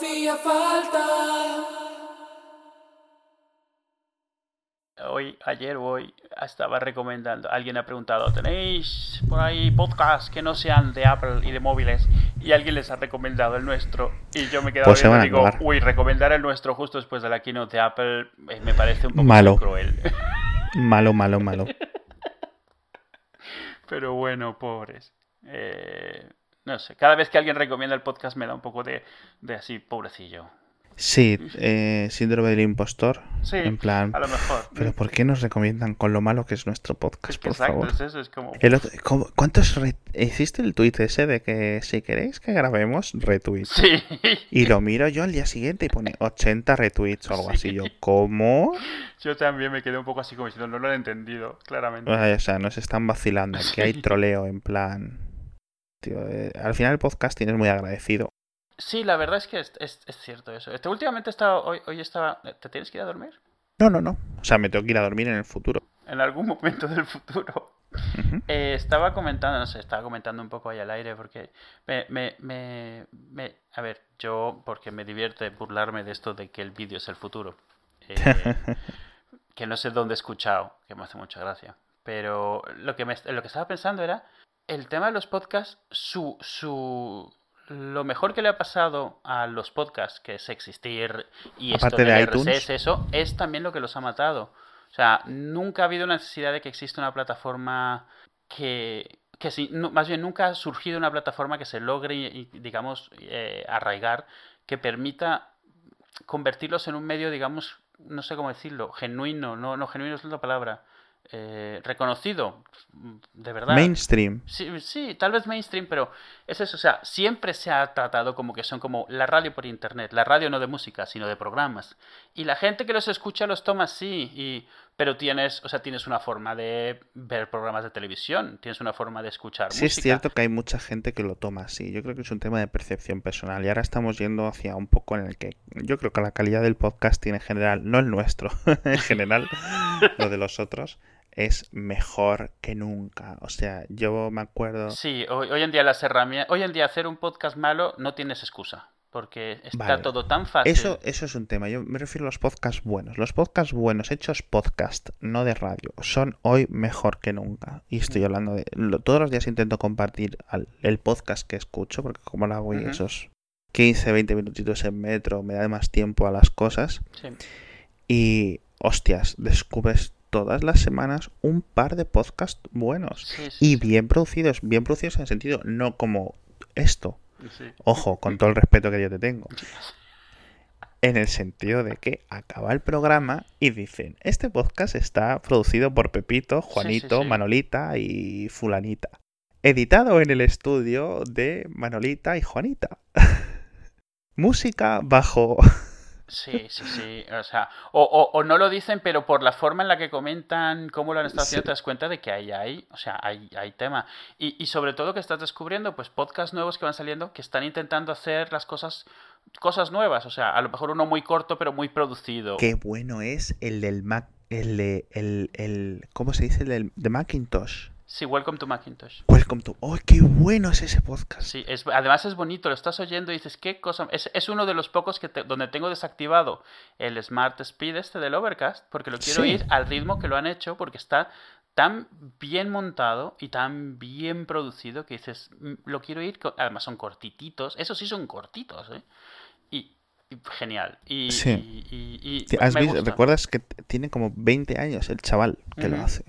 hacía falta. Hoy, ayer hoy estaba recomendando, alguien ha preguntado, ¿tenéis por ahí podcasts que no sean de Apple y de móviles? Y alguien les ha recomendado el nuestro. Y yo me he quedado Pues y digo, acabar. uy, recomendar el nuestro justo después de la keynote de Apple eh, me parece un poco Malo. cruel. Malo, malo, malo. Pero bueno, pobres. Eh, no sé, cada vez que alguien recomienda el podcast me da un poco de, de así, pobrecillo. Sí, eh, síndrome del impostor. Sí, en plan, a lo mejor. ¿pero por qué nos recomiendan con lo malo que es nuestro podcast, Es que por exacto, favor? es eso, es como... El otro- ¿cómo- ¿Cuántos re- hiciste el tweet ese de que si queréis que grabemos retweet? Sí. Y lo miro yo al día siguiente y pone 80 retweets o algo Sí. así. Yo, ¿cómo? Yo también me quedé un poco así como diciendo, no lo he entendido, claramente. O sea, nos están vacilando. Aquí hay troleo en plan. Tío, eh, al final el podcasting es muy agradecido. Sí, la verdad es que es, es- es cierto eso. Este, últimamente he estado, hoy, hoy estaba... ¿Te tienes que ir a dormir? No, no, no. O sea, me tengo que ir a dormir en el futuro. En algún momento del futuro. Eh, estaba comentando, no sé, estaba comentando un poco ahí al aire porque me, me, me, me- a ver, yo porque me divierte burlarme de esto de que el vídeo es el futuro. Eh, que no sé dónde he escuchado, que me hace mucha gracia. Pero lo que, me, lo que estaba pensando era el tema de los podcasts, su, su, lo mejor que le ha pasado a los podcasts, que es existir y esto Aparte de del iTunes. RSS, eso, es también lo que los ha matado. O sea, nunca ha habido una necesidad de que exista una plataforma que, que si, no- más bien nunca ha surgido una plataforma que se logre, digamos, eh, arraigar, que permita convertirlos en un medio, digamos, no sé cómo decirlo, genuino, no, no genuino es la palabra, eh, reconocido, de verdad. Mainstream. Sí, sí, tal vez mainstream, pero es eso, o sea, siempre se ha tratado como que son como la radio por internet, la radio no de música, sino de programas. Y la gente que los escucha los toma así, y, pero tienes, o sea, tienes una forma de ver programas de televisión, tienes una forma de escuchar Sí es cierto que hay mucha gente que lo toma así. Yo creo que es un tema de percepción personal. Y ahora estamos yendo hacia un poco en el que yo creo que la calidad del podcasting en general, no el nuestro, en general, lo de los otros, es mejor que nunca. O sea, yo me acuerdo... Sí, hoy, hoy en día las herramientas, hoy en día hacer un podcast malo no tienes excusa, porque está Vale. todo tan fácil. Eso, eso es un tema. Yo me refiero a los podcasts buenos. Los podcasts buenos, hechos podcast, no de radio, son hoy mejor que nunca. Y estoy hablando de. lo- todos los días intento compartir al- el podcast que escucho, porque como lo hago y esos 15, 20 minutitos en metro, me da más tiempo a las cosas. Sí. Y, hostias, descubres todas las semanas un par de podcasts buenos. Sí, sí, Y bien producidos, bien producidos en el sentido, no como esto. sí. Ojo, con todo el respeto que yo te tengo. En el sentido de que acaba el programa y dicen, este podcast está producido por Pepito, Juanito. Manolita y Fulanita. Editado en el estudio de Manolita y Juanita. Música bajo... Sí, sí, sí. O sea, o, o- o no lo dicen, pero por la forma en la que comentan cómo lo han estado haciendo, Sí. te das cuenta de que ahí hay, o sea, hay, hay tema. Y, y sobre todo que estás descubriendo, pues, podcasts nuevos que van saliendo que están intentando hacer las cosas, cosas nuevas. O sea, a lo mejor uno muy corto, pero muy producido. Qué bueno es el del Mac... El de... El, el, ¿Cómo se dice? El del de Macintosh. Sí, Welcome to Macintosh. Welcome to... ¡Oh, qué bueno es ese podcast! Sí, es, además es bonito, lo estás oyendo y dices, qué cosa. Es, es uno de los pocos que te- donde tengo desactivado el Smart Speed este del Overcast, porque lo quiero Sí. ir al ritmo que lo han hecho, porque está tan bien montado y tan bien producido que dices, "Mm, lo quiero ir. co-". Además son cortititos, esos sí son cortitos, ¿eh? Y, genial. Y, Sí. y- y- y Ti- me ¿Has visto- gusta. ¿Recuerdas que tiene como 20 años el chaval que lo hace?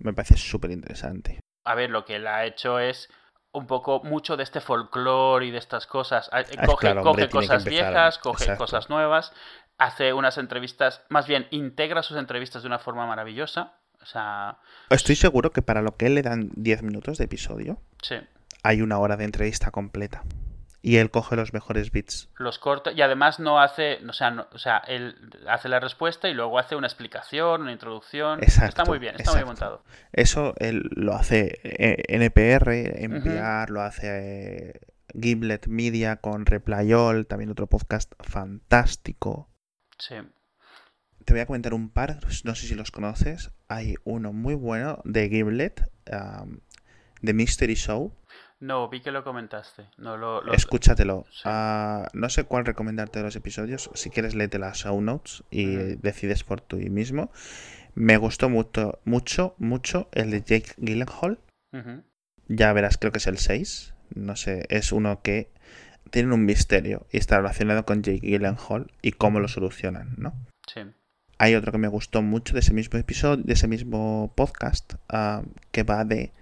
Me parece súper interesante. A ver, lo que él ha hecho es un poco mucho de este folclore y de estas cosas. Ah, Ah, Coge, claro, coge hombre, cosas viejas, coge exacto. cosas nuevas, hace unas entrevistas, más bien integra sus entrevistas de una forma maravillosa. O sea, Estoy seguro que para lo que él le dan 10 minutos de episodio, sí. hay una hora de entrevista completa. Y él coge los mejores bits. Los corta y además no hace, o sea, no- o sea, él hace la respuesta y luego hace una explicación, una introducción. Exacto, está muy bien, está muy bien montado. Eso él lo hace eh, NPR, NPR, lo hace eh, Gimlet Media con Replayol, también otro podcast fantástico. Sí. Te voy a comentar un par, no sé si los conoces. Hay uno muy bueno de Gimlet, um, The Mystery Show. No, vi que lo comentaste. No lo, lo- Escúchatelo. Sí. Ah, no sé cuál recomendarte de los episodios. Si quieres, léete las show notes y decides por ti mismo. Me gustó mucho, mucho, mucho el de Jake Gyllenhaal. Ya verás, creo que es el 6. No sé, es uno que tiene un misterio y está relacionado con Jake Gyllenhaal y cómo lo solucionan, ¿no? Sí. Hay otro que me gustó mucho de ese mismo episodio, de ese mismo podcast, ah, que va de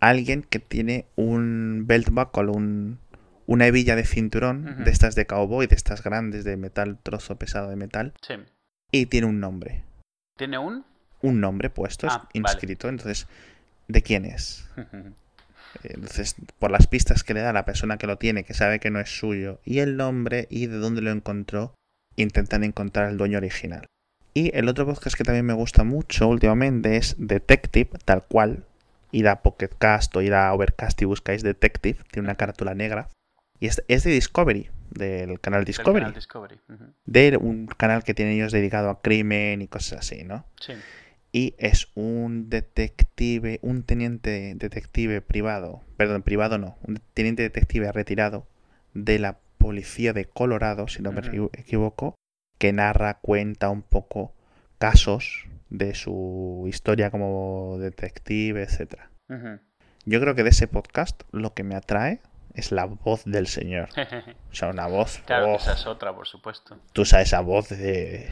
alguien que tiene un belt buckle, un, una hebilla de cinturón, de estas de cowboy, de estas grandes de metal, trozo pesado de metal, Sí. y tiene un nombre. ¿Tiene un? Un nombre puesto, es Ah, vale. inscrito. Entonces, ¿de quién es? Entonces, por las pistas que le da la persona que lo tiene, que sabe que no es suyo, y el nombre y de dónde lo encontró, intentan encontrar al dueño original. Y el otro podcast que también me gusta mucho últimamente es Detective, tal cual. Ir a Pocket Cast o ir a Overcast y buscáis Detective, tiene una carátula negra. Y es, es de Discovery, del canal Del Discovery. canal Discovery. De un canal que tienen ellos dedicado a crimen y cosas así, ¿no? Sí. y es un detective, un teniente detective privado, perdón, privado no, un teniente detective retirado de la policía de Colorado, si no me equivoco, que narra, cuenta un poco casos de su historia como detective, etcétera. Ujú. Yo creo que de ese podcast lo que me atrae es la voz del señor. O sea, una voz. claro, oh, esa es otra, por supuesto. tú sabes esa voz de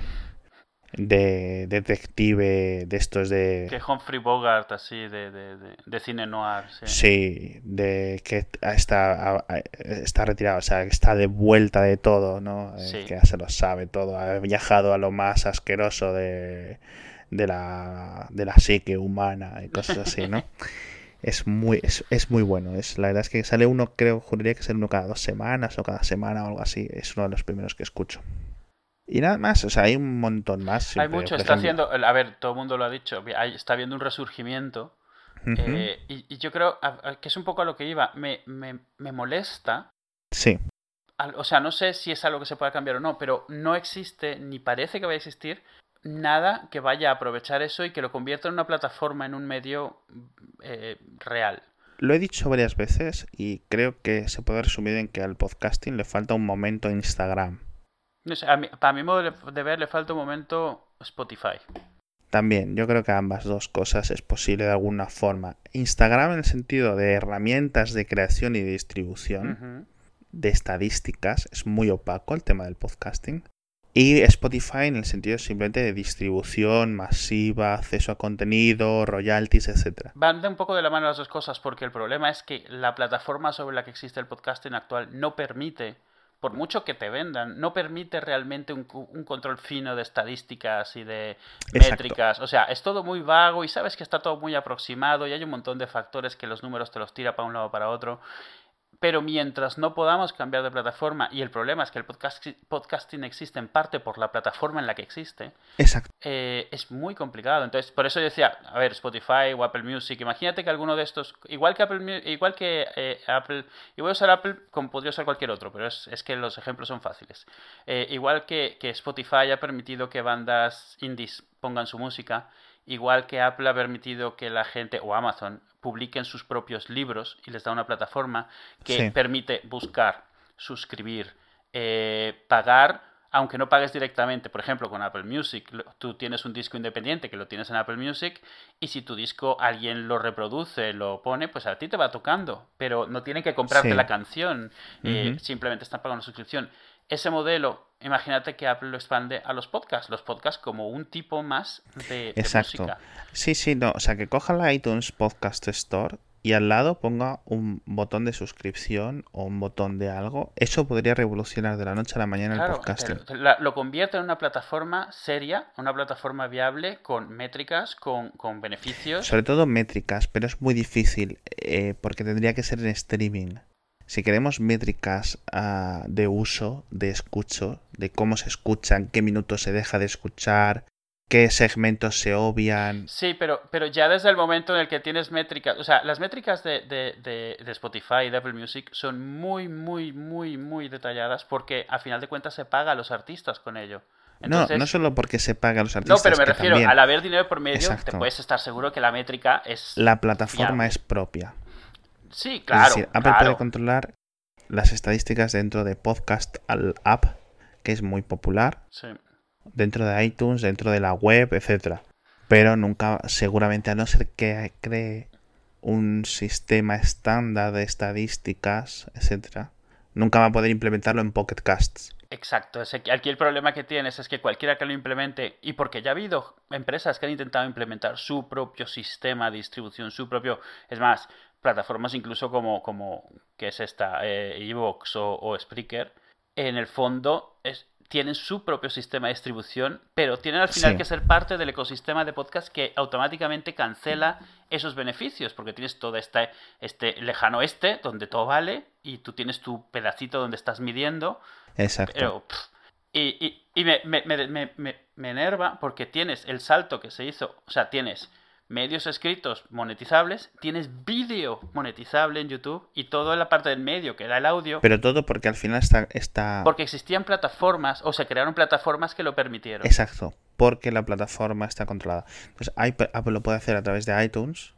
de detective de estos de Que Humphrey Bogart, así, de, de, de, de cine noir. Sí. Sí, de que está, está retirado, o sea, que está de vuelta de todo, ¿no? Eh, Sí. Que ya se lo sabe todo, ha viajado a lo más asqueroso de, de, la, de la psique humana y cosas así, ¿no? Es muy, es, es muy bueno, es, la verdad es que sale uno, creo, juraría que sale uno cada dos semanas o cada semana o algo así, es uno de los primeros que escucho. Y nada más, o sea, hay un montón más. Hay mucho, está haciendo, a ver, todo el mundo lo ha dicho, hay- está habiendo un resurgimiento eh, y, y yo creo a- a- que es un poco a lo que iba, me, me, me molesta, Sí, al- o sea, no sé si es algo que se pueda cambiar o no, pero no existe, ni parece que vaya a existir, nada que vaya a aprovechar eso y que lo convierta en una plataforma, en un medio eh, real. Lo he dicho varias veces y creo que se puede resumir en que al podcasting le falta un momento Instagram. No sé, a mí, para mi modo de, ver le falta un momento Spotify. También, yo creo que ambas dos cosas es posible de alguna forma. Instagram en el sentido de herramientas de creación y distribución, de estadísticas, es muy opaco el tema del podcasting. Y Spotify en el sentido simplemente de distribución masiva, acceso a contenido, royalties, etcétera. Van de un poco de la mano las dos cosas porque el problema es que la plataforma sobre la que existe el podcasting actual no permite, por mucho que te vendan, no permite realmente un, control fino de estadísticas y de Exacto. métricas. O sea, es todo muy vago y sabes que está todo muy aproximado y hay un montón de factores que los números te los tira para un lado o para otro. Pero mientras no podamos cambiar de plataforma, y el problema es que el podcast, podcasting existe en parte por la plataforma en la que existe, Exacto. eh, es muy complicado. Entonces, por eso yo decía, a ver, Spotify o Apple Music, imagínate que alguno de estos, igual que Apple, igual que eh, Apple, y voy a usar Apple como podría usar cualquier otro, pero es, es que los ejemplos son fáciles. Eh, igual que, que Spotify ha permitido que bandas indies pongan su música, igual que Apple ha permitido que la gente, o Amazon, publiquen sus propios libros y les da una plataforma que Sí. permite buscar, suscribir, eh, pagar, aunque no pagues directamente. Por ejemplo, con Apple Music, tú tienes un disco independiente que lo tienes en Apple Music y si tu disco alguien lo reproduce, lo pone, pues a ti te va tocando, pero no tienen que comprarte Sí. la canción, eh, simplemente están pagando suscripción. Ese modelo, imagínate que Apple lo expande a los podcasts, los podcasts como un tipo más de, de Exacto. música. Sí, sí, no. O sea, que coja la iTunes Podcast Store y al lado ponga un botón de suscripción o un botón de algo. Eso podría revolucionar de la noche a la mañana el podcasting. lo convierte en una plataforma seria, una plataforma viable, con métricas, con, con beneficios. Sobre todo métricas, pero es muy difícil eh, porque tendría que ser en streaming. Si queremos métricas ah, de uso, de escucho, de cómo se escuchan, qué minutos se deja de escuchar, qué segmentos se obvian. Sí, pero, pero ya desde el momento en el que tienes métricas, o sea, las métricas de, de, de, de Spotify y de Apple Music son muy, muy, muy, muy detalladas porque a final de cuentas se paga a los artistas con ello. Entonces, no, no solo porque se paga a los no, artistas. pero me refiero, también al haber dinero por medio, te Exacto. puedes estar seguro que la métrica es... La plataforma fiable. es propia. Sí, claro. Es decir, Apple puede controlar las estadísticas dentro de Podcast al App, que es muy popular. Sí. Dentro de iTunes, dentro de la web, etcétera. Pero nunca, seguramente, a no ser que cree un sistema estándar de estadísticas, etcétera, nunca va a poder implementarlo en Pocket Casts. Exacto, aquí el problema que tienes es que cualquiera que lo implemente, y porque ya ha habido empresas que han intentado implementar su propio sistema de distribución, su propio, es más, plataformas incluso como, como que es esta, eh, Evox o, o Spreaker, en el fondo es, tienen su propio sistema de distribución, pero tienen al final que ser parte del ecosistema de podcast que automáticamente cancela esos beneficios, porque tienes todo este, este lejano este, donde todo vale, y tú tienes tu pedacito donde estás midiendo. Exacto. y, y, me, me, me, me enerva porque tienes el salto que se hizo, o sea, tienes medios escritos monetizables, tienes vídeo monetizable en YouTube y toda la parte del medio, que era el audio. Pero todo porque al final está, está... Porque existían plataformas o se crearon plataformas que lo permitieron. Exacto, porque la plataforma está controlada. Pues Apple lo puede hacer a través de iTunes.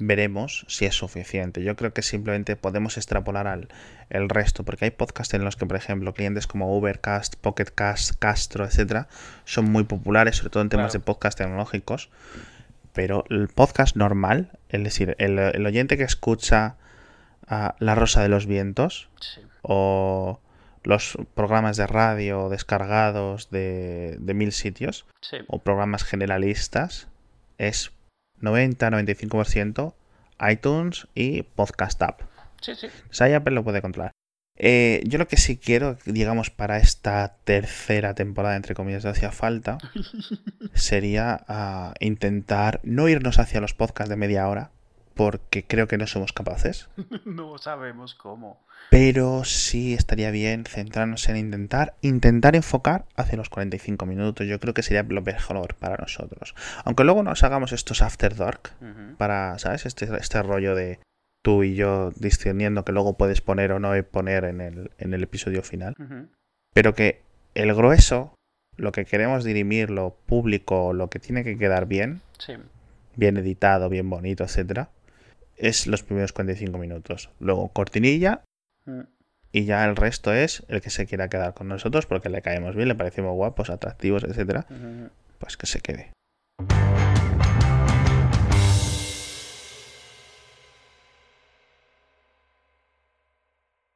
Veremos si es suficiente. Yo creo que simplemente podemos extrapolar al el resto, porque hay podcasts en los que, por ejemplo, clientes como Ubercast, Pocketcast, Castro, etcétera, son muy populares, sobre todo en temas de podcast tecnológicos pero el podcast normal, es decir, el, oyente que escucha a La Rosa de los Vientos o los programas de radio descargados de, mil sitios o programas generalistas es 90-95% iTunes y Podcast App. Sí, sí. Apple lo puede controlar. Eh, yo lo que sí quiero, digamos, para esta tercera temporada, entre comillas, hacía falta, sería ah, intentar no irnos hacia los podcasts de media hora, porque creo que no somos capaces. no sabemos cómo. Pero sí estaría bien centrarnos en intentar, intentar enfocar hacia los 45 minutos. Yo creo que sería lo mejor para nosotros. Aunque luego nos hagamos estos after dark, para, ¿sabes? Este, este rollo de tú y yo discerniendo que luego puedes poner o no poner en el, en el episodio final. Pero que el grueso, lo que queremos dirimir, lo público, lo que tiene que quedar bien, bien editado, bien bonito, etcétera, es los primeros 45 minutos. Luego cortinilla mm. y ya el resto es el que se quiera quedar con nosotros porque le caemos bien, le parecemos guapos, atractivos, etcétera, pues que se quede.